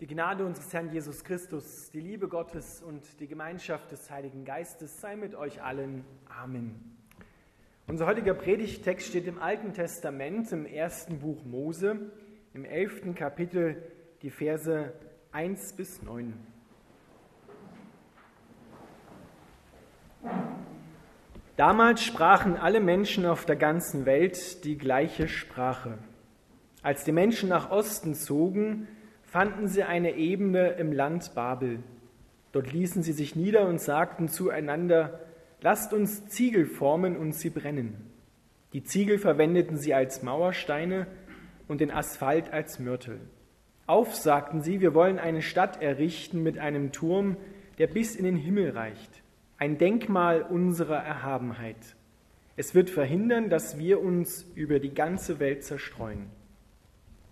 Die Gnade unseres Herrn Jesus Christus, die Liebe Gottes und die Gemeinschaft des Heiligen Geistes sei mit euch allen. Amen. Unser heutiger Predigtext steht im Alten Testament, im ersten Buch Mose, im elften Kapitel, die Verse 1 bis 9. Damals sprachen alle Menschen auf der ganzen Welt die gleiche Sprache. Als die Menschen nach Osten zogen, fanden sie eine Ebene im Land Babel. Dort ließen sie sich nieder und sagten zueinander, lasst uns Ziegel formen und sie brennen. Die Ziegel verwendeten sie als Mauersteine und den Asphalt als Mörtel. Auf, sagten sie, wir wollen eine Stadt errichten mit einem Turm, der bis in den Himmel reicht, ein Denkmal unserer Erhabenheit. Es wird verhindern, dass wir uns über die ganze Welt zerstreuen.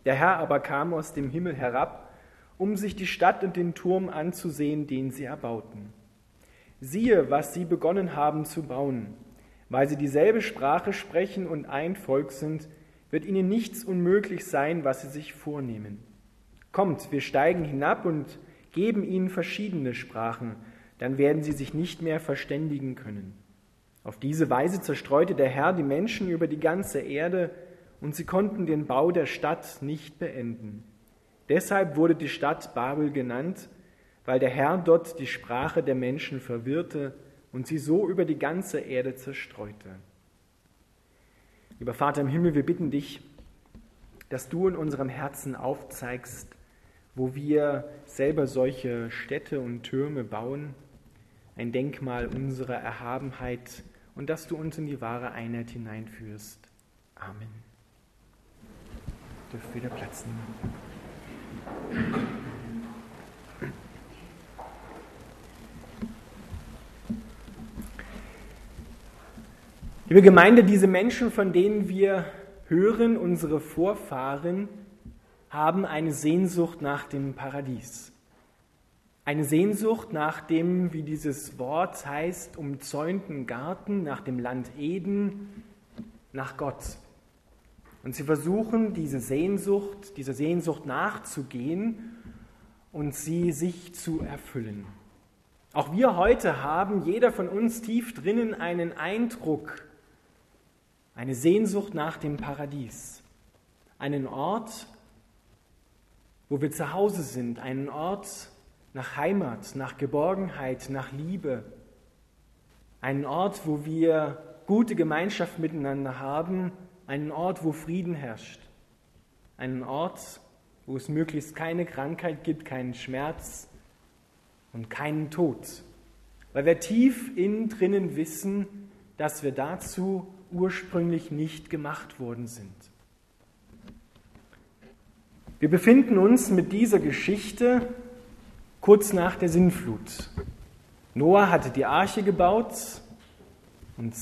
Der Herr aber kam aus dem Himmel herab, um sich die Stadt und den Turm anzusehen, den sie erbauten. Siehe, was sie begonnen haben zu bauen. Weil sie dieselbe Sprache sprechen und ein Volk sind, wird ihnen nichts unmöglich sein, was sie sich vornehmen. Kommt, wir steigen hinab und geben ihnen verschiedene Sprachen, dann werden sie sich nicht mehr verständigen können. Auf diese Weise zerstreute der Herr die Menschen über die ganze Erde, und sie konnten den Bau der Stadt nicht beenden. Deshalb wurde die Stadt Babel genannt, weil der Herr dort die Sprache der Menschen verwirrte und sie so über die ganze Erde zerstreute. Lieber Vater im Himmel, wir bitten dich, dass du in unserem Herzen aufzeigst, wo wir selber solche Städte und Türme bauen, ein Denkmal unserer Erhabenheit und dass du uns in die wahre Einheit hineinführst. Amen dürft wieder Platz nehmen. Liebe Gemeinde, diese Menschen, von denen wir hören, unsere Vorfahren, haben eine Sehnsucht nach dem Paradies. Eine Sehnsucht nach dem, wie dieses Wort heißt, umzäunten Garten, nach dem Land Eden, nach Gott. Und sie versuchen, diese Sehnsucht, dieser Sehnsucht nachzugehen und sie sich zu erfüllen. Auch wir heute haben, jeder von uns tief drinnen, einen Eindruck, eine Sehnsucht nach dem Paradies. Einen Ort, wo wir zu Hause sind, einen Ort nach Heimat, nach Geborgenheit, nach Liebe. Einen Ort, wo wir gute Gemeinschaft miteinander haben einen Ort, wo Frieden herrscht, einen Ort, wo es möglichst keine Krankheit gibt, keinen Schmerz und keinen Tod. Weil wir tief innen drinnen wissen, dass wir dazu ursprünglich nicht gemacht worden sind. Wir befinden uns mit dieser Geschichte kurz nach der Sinnflut. Noah hatte die Arche gebaut und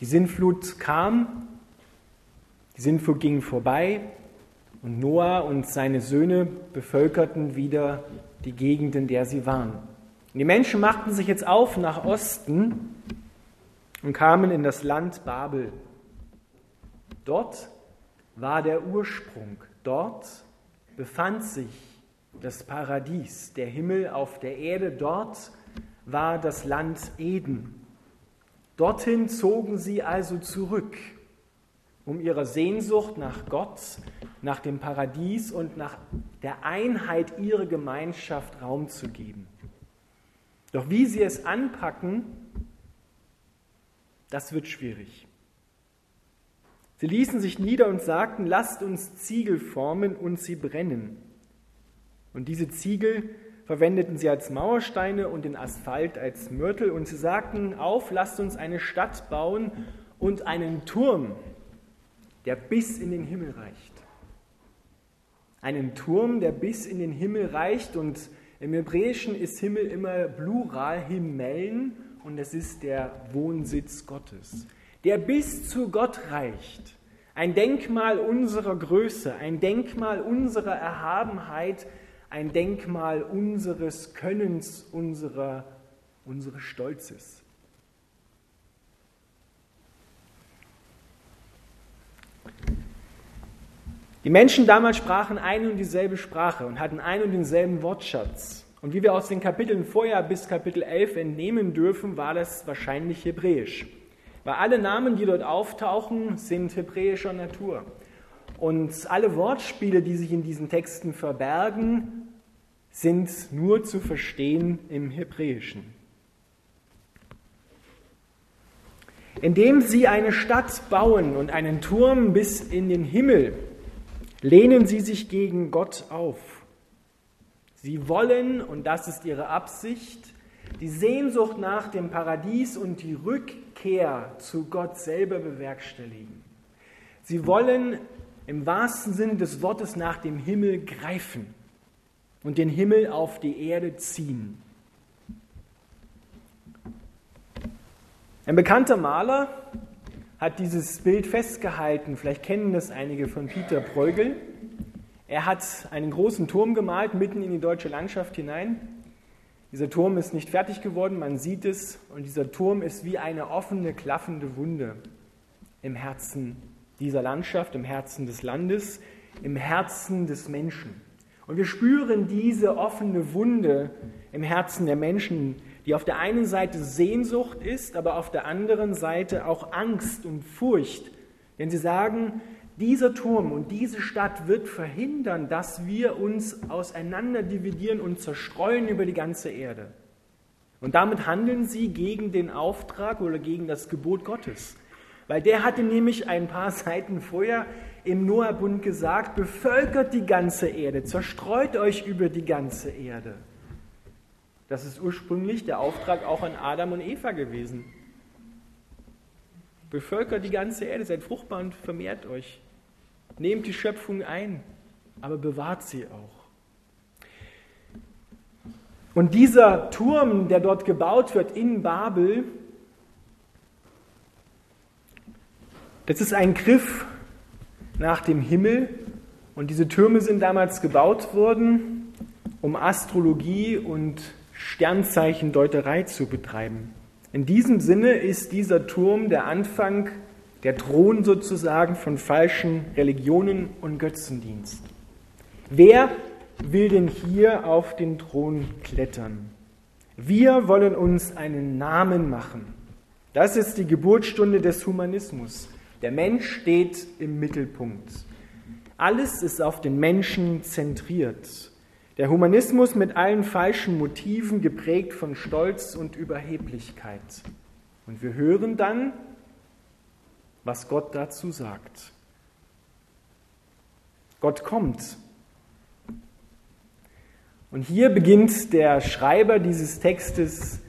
die Sinnflut kam die Sintflut ging vorbei und Noah und seine Söhne bevölkerten wieder die Gegend, in der sie waren. Und die Menschen machten sich jetzt auf nach Osten und kamen in das Land Babel. Dort war der Ursprung. Dort befand sich das Paradies, der Himmel auf der Erde. Dort war das Land Eden. Dorthin zogen sie also zurück um ihrer Sehnsucht nach Gott, nach dem Paradies und nach der Einheit ihrer Gemeinschaft Raum zu geben. Doch wie sie es anpacken, das wird schwierig. Sie ließen sich nieder und sagten, lasst uns Ziegel formen und sie brennen. Und diese Ziegel verwendeten sie als Mauersteine und den Asphalt als Mörtel und sie sagten, auf, lasst uns eine Stadt bauen und einen Turm der bis in den Himmel reicht. Einen Turm, der bis in den Himmel reicht und im Hebräischen ist Himmel immer Plural, Himmelen und es ist der Wohnsitz Gottes, der bis zu Gott reicht. Ein Denkmal unserer Größe, ein Denkmal unserer Erhabenheit, ein Denkmal unseres Könnens, unserer, unseres Stolzes. Die Menschen damals sprachen eine und dieselbe Sprache und hatten einen und denselben Wortschatz. Und wie wir aus den Kapiteln vorher bis Kapitel 11 entnehmen dürfen, war das wahrscheinlich Hebräisch. Weil alle Namen, die dort auftauchen, sind hebräischer Natur. Und alle Wortspiele, die sich in diesen Texten verbergen, sind nur zu verstehen im Hebräischen. Indem sie eine Stadt bauen und einen Turm bis in den Himmel, lehnen sie sich gegen Gott auf. Sie wollen, und das ist ihre Absicht, die Sehnsucht nach dem Paradies und die Rückkehr zu Gott selber bewerkstelligen. Sie wollen im wahrsten Sinne des Wortes nach dem Himmel greifen und den Himmel auf die Erde ziehen. Ein bekannter Maler hat dieses Bild festgehalten. Vielleicht kennen das einige von Peter Bruegel. Er hat einen großen Turm gemalt mitten in die deutsche Landschaft hinein. Dieser Turm ist nicht fertig geworden, man sieht es, und dieser Turm ist wie eine offene, klaffende Wunde im Herzen dieser Landschaft, im Herzen des Landes, im Herzen des Menschen. Und wir spüren diese offene Wunde im Herzen der Menschen, die auf der einen Seite Sehnsucht ist, aber auf der anderen Seite auch Angst und Furcht. Denn sie sagen, dieser Turm und diese Stadt wird verhindern, dass wir uns auseinander dividieren und zerstreuen über die ganze Erde. Und damit handeln sie gegen den Auftrag oder gegen das Gebot Gottes. Weil der hatte nämlich ein paar Seiten vorher im Noah-Bund gesagt, bevölkert die ganze Erde, zerstreut euch über die ganze Erde. Das ist ursprünglich der Auftrag auch an Adam und Eva gewesen. Bevölkert die ganze Erde, seid fruchtbar und vermehrt euch. Nehmt die Schöpfung ein, aber bewahrt sie auch. Und dieser Turm, der dort gebaut wird in Babel, das ist ein Griff nach dem Himmel. Und diese Türme sind damals gebaut worden, um Astrologie und Sternzeichendeuterei zu betreiben. In diesem Sinne ist dieser Turm der Anfang, der Thron sozusagen von falschen Religionen und Götzendienst. Wer will denn hier auf den Thron klettern? Wir wollen uns einen Namen machen. Das ist die Geburtsstunde des Humanismus. Der Mensch steht im Mittelpunkt. Alles ist auf den Menschen zentriert. Der Humanismus mit allen falschen Motiven geprägt von Stolz und Überheblichkeit. Und wir hören dann, was Gott dazu sagt. Gott kommt. Und hier beginnt der Schreiber dieses Textes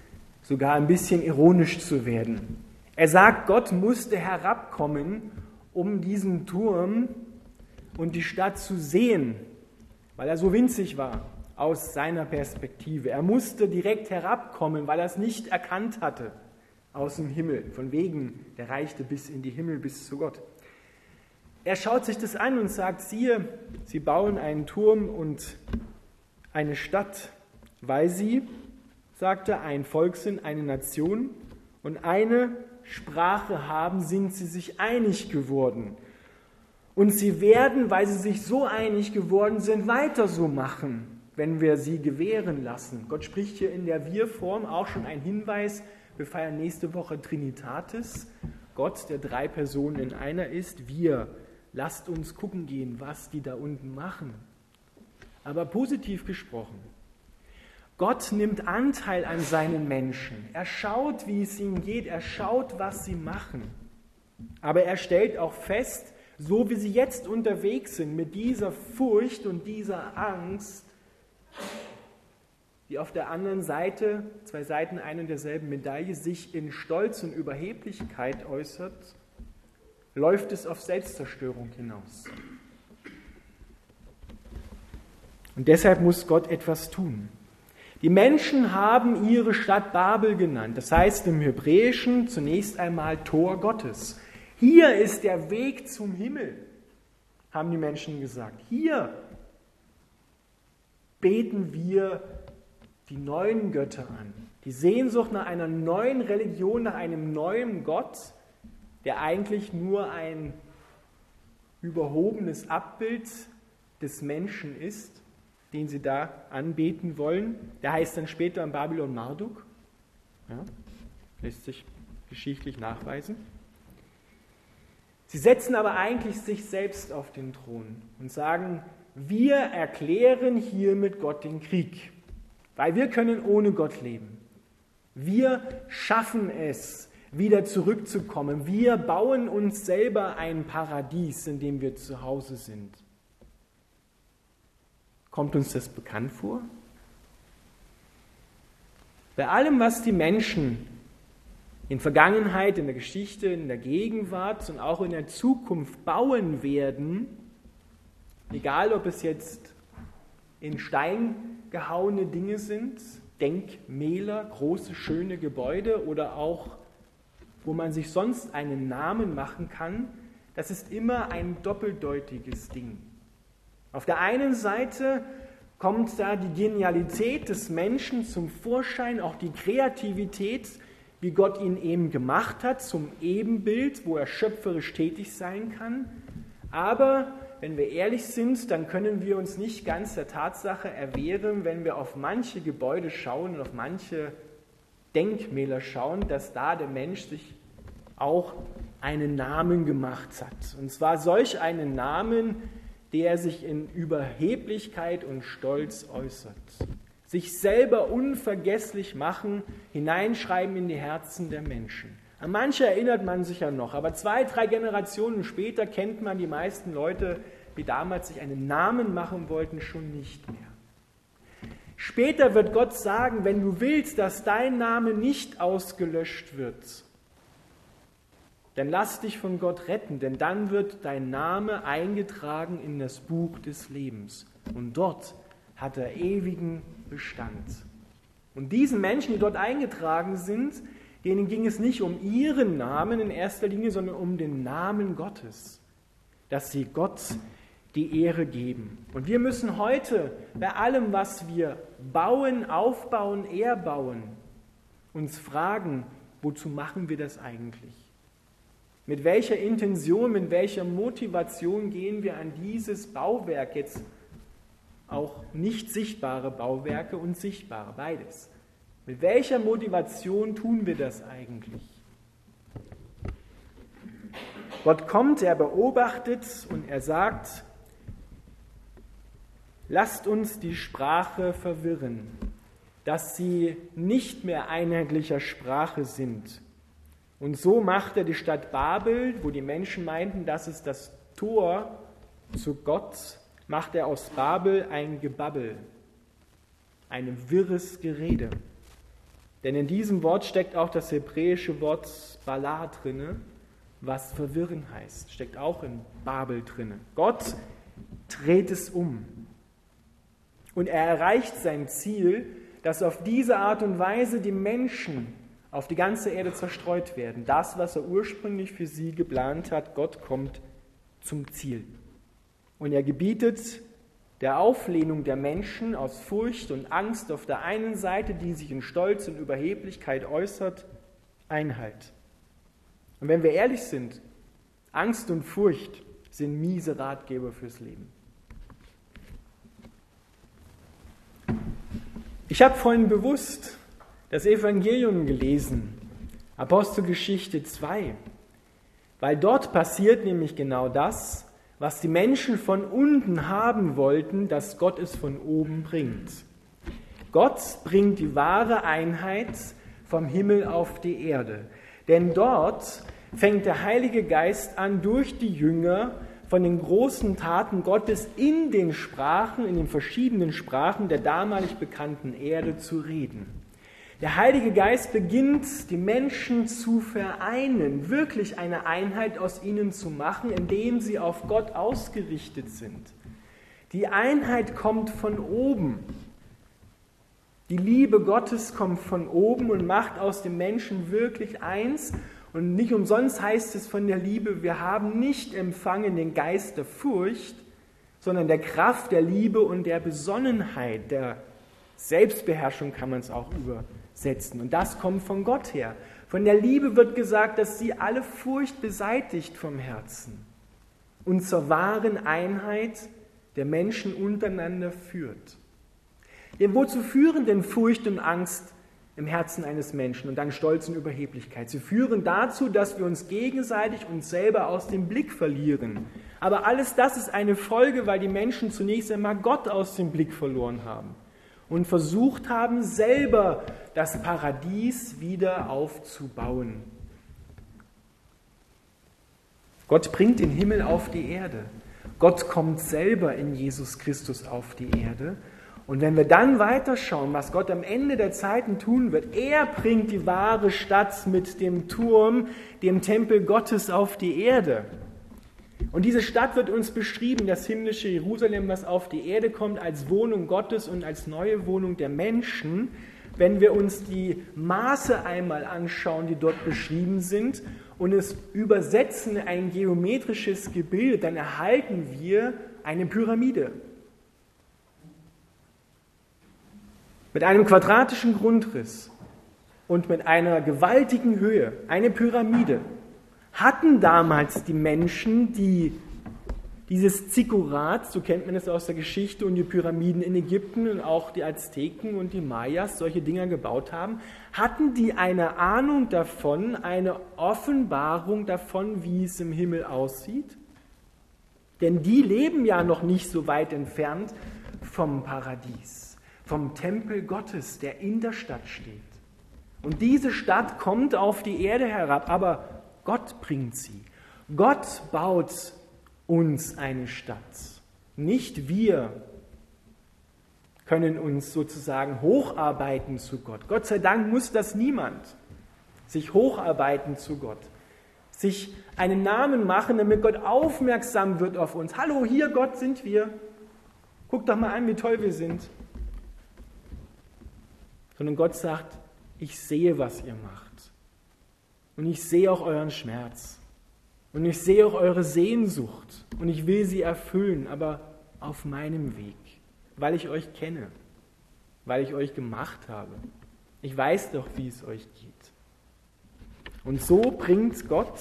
sogar ein bisschen ironisch zu werden. Er sagt, Gott musste herabkommen, um diesen Turm und die Stadt zu sehen weil er so winzig war aus seiner Perspektive. Er musste direkt herabkommen, weil er es nicht erkannt hatte aus dem Himmel. Von wegen, der reichte bis in die Himmel, bis zu Gott. Er schaut sich das an und sagt, siehe, sie bauen einen Turm und eine Stadt, weil sie, sagt er, ein Volk sind, eine Nation und eine Sprache haben, sind sie sich einig geworden. Und sie werden, weil sie sich so einig geworden sind, weiter so machen, wenn wir sie gewähren lassen. Gott spricht hier in der Wir-Form auch schon ein Hinweis. Wir feiern nächste Woche Trinitatis. Gott, der drei Personen in einer ist. Wir. Lasst uns gucken gehen, was die da unten machen. Aber positiv gesprochen. Gott nimmt Anteil an seinen Menschen. Er schaut, wie es ihnen geht. Er schaut, was sie machen. Aber er stellt auch fest, so wie sie jetzt unterwegs sind mit dieser Furcht und dieser Angst, die auf der anderen Seite, zwei Seiten einer und derselben Medaille, sich in Stolz und Überheblichkeit äußert, läuft es auf Selbstzerstörung hinaus. Und deshalb muss Gott etwas tun. Die Menschen haben ihre Stadt Babel genannt, das heißt im Hebräischen zunächst einmal Tor Gottes. Hier ist der Weg zum Himmel, haben die Menschen gesagt. Hier beten wir die neuen Götter an. Die Sehnsucht nach einer neuen Religion, nach einem neuen Gott, der eigentlich nur ein überhobenes Abbild des Menschen ist, den sie da anbeten wollen. Der heißt dann später in Babylon Marduk. Ja, lässt sich geschichtlich nachweisen. Sie setzen aber eigentlich sich selbst auf den Thron und sagen, wir erklären hiermit Gott den Krieg, weil wir können ohne Gott leben. Wir schaffen es, wieder zurückzukommen. Wir bauen uns selber ein Paradies, in dem wir zu Hause sind. Kommt uns das bekannt vor? Bei allem, was die Menschen in Vergangenheit, in der Geschichte, in der Gegenwart und auch in der Zukunft bauen werden, egal ob es jetzt in Stein gehauene Dinge sind, Denkmäler, große, schöne Gebäude oder auch, wo man sich sonst einen Namen machen kann, das ist immer ein doppeldeutiges Ding. Auf der einen Seite kommt da die Genialität des Menschen zum Vorschein, auch die Kreativität, wie Gott ihn eben gemacht hat, zum Ebenbild, wo er schöpferisch tätig sein kann. Aber wenn wir ehrlich sind, dann können wir uns nicht ganz der Tatsache erwehren, wenn wir auf manche Gebäude schauen und auf manche Denkmäler schauen, dass da der Mensch sich auch einen Namen gemacht hat. Und zwar solch einen Namen, der sich in Überheblichkeit und Stolz äußert sich selber unvergesslich machen, hineinschreiben in die Herzen der Menschen. An manche erinnert man sich ja noch, aber zwei, drei Generationen später kennt man die meisten Leute, die damals sich einen Namen machen wollten, schon nicht mehr. Später wird Gott sagen, wenn du willst, dass dein Name nicht ausgelöscht wird, dann lass dich von Gott retten, denn dann wird dein Name eingetragen in das Buch des Lebens. Und dort hat er ewigen Bestand. Und diesen Menschen, die dort eingetragen sind, denen ging es nicht um ihren Namen in erster Linie, sondern um den Namen Gottes, dass sie Gott die Ehre geben. Und wir müssen heute bei allem, was wir bauen, aufbauen, erbauen, uns fragen, wozu machen wir das eigentlich? Mit welcher Intention, mit welcher Motivation gehen wir an dieses Bauwerk jetzt auch nicht sichtbare Bauwerke und sichtbare, beides. Mit welcher Motivation tun wir das eigentlich? Gott kommt, er beobachtet und er sagt, lasst uns die Sprache verwirren, dass sie nicht mehr einheitlicher Sprache sind. Und so macht er die Stadt Babel, wo die Menschen meinten, das ist das Tor zu Gott, macht er aus Babel ein Gebabbel, ein wirres Gerede. Denn in diesem Wort steckt auch das hebräische Wort Bala drinne, was verwirren heißt, steckt auch in Babel drinne. Gott dreht es um. Und er erreicht sein Ziel, dass auf diese Art und Weise die Menschen auf die ganze Erde zerstreut werden. Das, was er ursprünglich für sie geplant hat, Gott kommt zum Ziel. Und er gebietet der Auflehnung der Menschen aus Furcht und Angst auf der einen Seite, die sich in Stolz und Überheblichkeit äußert, Einhalt. Und wenn wir ehrlich sind, Angst und Furcht sind miese Ratgeber fürs Leben. Ich habe vorhin bewusst das Evangelium gelesen, Apostelgeschichte 2, weil dort passiert nämlich genau das, was die Menschen von unten haben wollten, dass Gott es von oben bringt. Gott bringt die wahre Einheit vom Himmel auf die Erde. Denn dort fängt der Heilige Geist an, durch die Jünger von den großen Taten Gottes in den Sprachen, in den verschiedenen Sprachen der damalig bekannten Erde zu reden. Der Heilige Geist beginnt, die Menschen zu vereinen, wirklich eine Einheit aus ihnen zu machen, indem sie auf Gott ausgerichtet sind. Die Einheit kommt von oben. Die Liebe Gottes kommt von oben und macht aus dem Menschen wirklich eins. Und nicht umsonst heißt es von der Liebe, wir haben nicht empfangen den Geist der Furcht, sondern der Kraft der Liebe und der Besonnenheit, der Selbstbeherrschung kann man es auch über setzen. Und das kommt von Gott her. Von der Liebe wird gesagt, dass sie alle Furcht beseitigt vom Herzen. und zur wahren Einheit der Menschen untereinander führt. Denn wozu führen denn Furcht und Angst im Herzen eines Menschen und dann Stolz und Überheblichkeit? Sie führen dazu, dass wir uns gegenseitig uns selber aus dem Blick verlieren. Aber alles das ist eine Folge, weil die Menschen zunächst einmal Gott aus dem Blick verloren haben und versucht haben, selber das Paradies wieder aufzubauen. Gott bringt den Himmel auf die Erde. Gott kommt selber in Jesus Christus auf die Erde. Und wenn wir dann weiterschauen, was Gott am Ende der Zeiten tun wird, er bringt die wahre Stadt mit dem Turm, dem Tempel Gottes auf die Erde. Und diese Stadt wird uns beschrieben, das himmlische Jerusalem, was auf die Erde kommt, als Wohnung Gottes und als neue Wohnung der Menschen. Wenn wir uns die Maße einmal anschauen, die dort beschrieben sind, und es übersetzen in ein geometrisches Gebilde, dann erhalten wir eine Pyramide. Mit einem quadratischen Grundriss und mit einer gewaltigen Höhe, eine Pyramide hatten damals die Menschen, die dieses Zikkurat, so kennt man es aus der Geschichte, und die Pyramiden in Ägypten und auch die Azteken und die Mayas solche Dinger gebaut haben, hatten die eine Ahnung davon, eine Offenbarung davon, wie es im Himmel aussieht? Denn die leben ja noch nicht so weit entfernt vom Paradies, vom Tempel Gottes, der in der Stadt steht. Und diese Stadt kommt auf die Erde herab, aber Gott bringt sie. Gott baut uns eine Stadt. Nicht wir können uns sozusagen hocharbeiten zu Gott. Gott sei Dank muss das niemand. Sich hocharbeiten zu Gott. Sich einen Namen machen, damit Gott aufmerksam wird auf uns. Hallo, hier Gott sind wir. Guck doch mal an, wie toll wir sind. Sondern Gott sagt, ich sehe, was ihr macht. Und ich sehe auch euren Schmerz. Und ich sehe auch eure Sehnsucht. Und ich will sie erfüllen, aber auf meinem Weg, weil ich euch kenne, weil ich euch gemacht habe. Ich weiß doch, wie es euch geht. Und so bringt Gott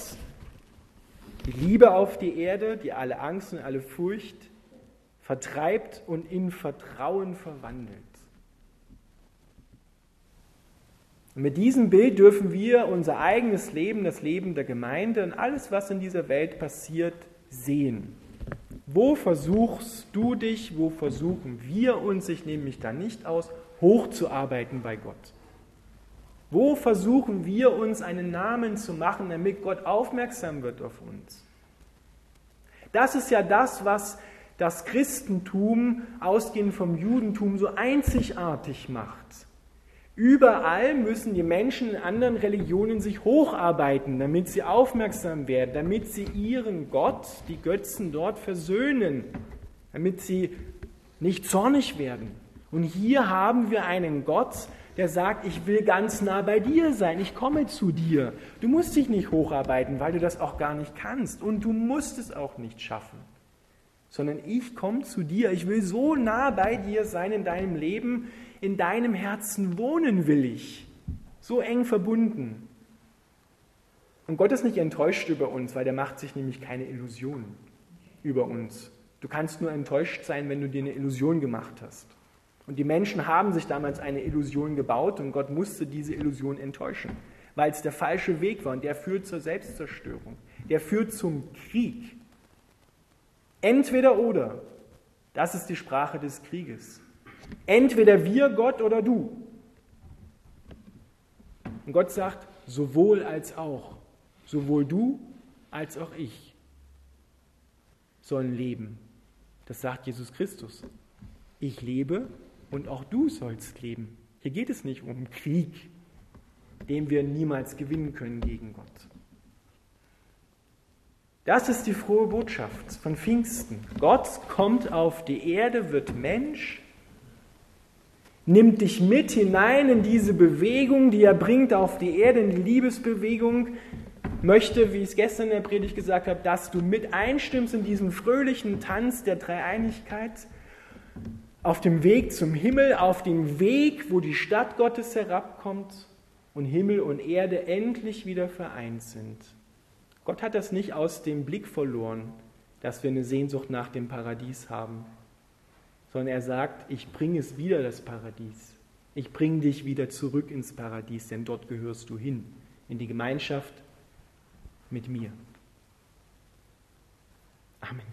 die Liebe auf die Erde, die alle Angst und alle Furcht vertreibt und in Vertrauen verwandelt. Mit diesem Bild dürfen wir unser eigenes Leben, das Leben der Gemeinde und alles, was in dieser Welt passiert, sehen. Wo versuchst du dich, wo versuchen wir uns, ich nehme mich da nicht aus, hochzuarbeiten bei Gott? Wo versuchen wir uns einen Namen zu machen, damit Gott aufmerksam wird auf uns? Das ist ja das, was das Christentum, ausgehend vom Judentum, so einzigartig macht. Überall müssen die Menschen in anderen Religionen sich hocharbeiten, damit sie aufmerksam werden, damit sie ihren Gott, die Götzen dort versöhnen, damit sie nicht zornig werden. Und hier haben wir einen Gott, der sagt, ich will ganz nah bei dir sein, ich komme zu dir. Du musst dich nicht hocharbeiten, weil du das auch gar nicht kannst und du musst es auch nicht schaffen, sondern ich komme zu dir, ich will so nah bei dir sein in deinem Leben, in deinem Herzen wohnen will ich. So eng verbunden. Und Gott ist nicht enttäuscht über uns, weil der macht sich nämlich keine Illusionen über uns. Du kannst nur enttäuscht sein, wenn du dir eine Illusion gemacht hast. Und die Menschen haben sich damals eine Illusion gebaut und Gott musste diese Illusion enttäuschen, weil es der falsche Weg war und der führt zur Selbstzerstörung. Der führt zum Krieg. Entweder oder. Das ist die Sprache des Krieges. Entweder wir, Gott oder du. Und Gott sagt, sowohl als auch. Sowohl du als auch ich sollen leben. Das sagt Jesus Christus. Ich lebe und auch du sollst leben. Hier geht es nicht um Krieg, den wir niemals gewinnen können gegen Gott. Das ist die frohe Botschaft von Pfingsten. Gott kommt auf die Erde, wird Mensch nimmt dich mit hinein in diese Bewegung, die er bringt auf die Erde, in die Liebesbewegung, möchte, wie ich es gestern in der Predigt gesagt habe, dass du mit einstimmst in diesen fröhlichen Tanz der Dreieinigkeit auf dem Weg zum Himmel, auf dem Weg, wo die Stadt Gottes herabkommt und Himmel und Erde endlich wieder vereint sind. Gott hat das nicht aus dem Blick verloren. dass wir eine Sehnsucht nach dem Paradies haben, sondern er sagt, ich bringe es wieder, das Paradies. Ich bringe dich wieder zurück ins Paradies, denn dort gehörst du hin, in die Gemeinschaft mit mir. Amen.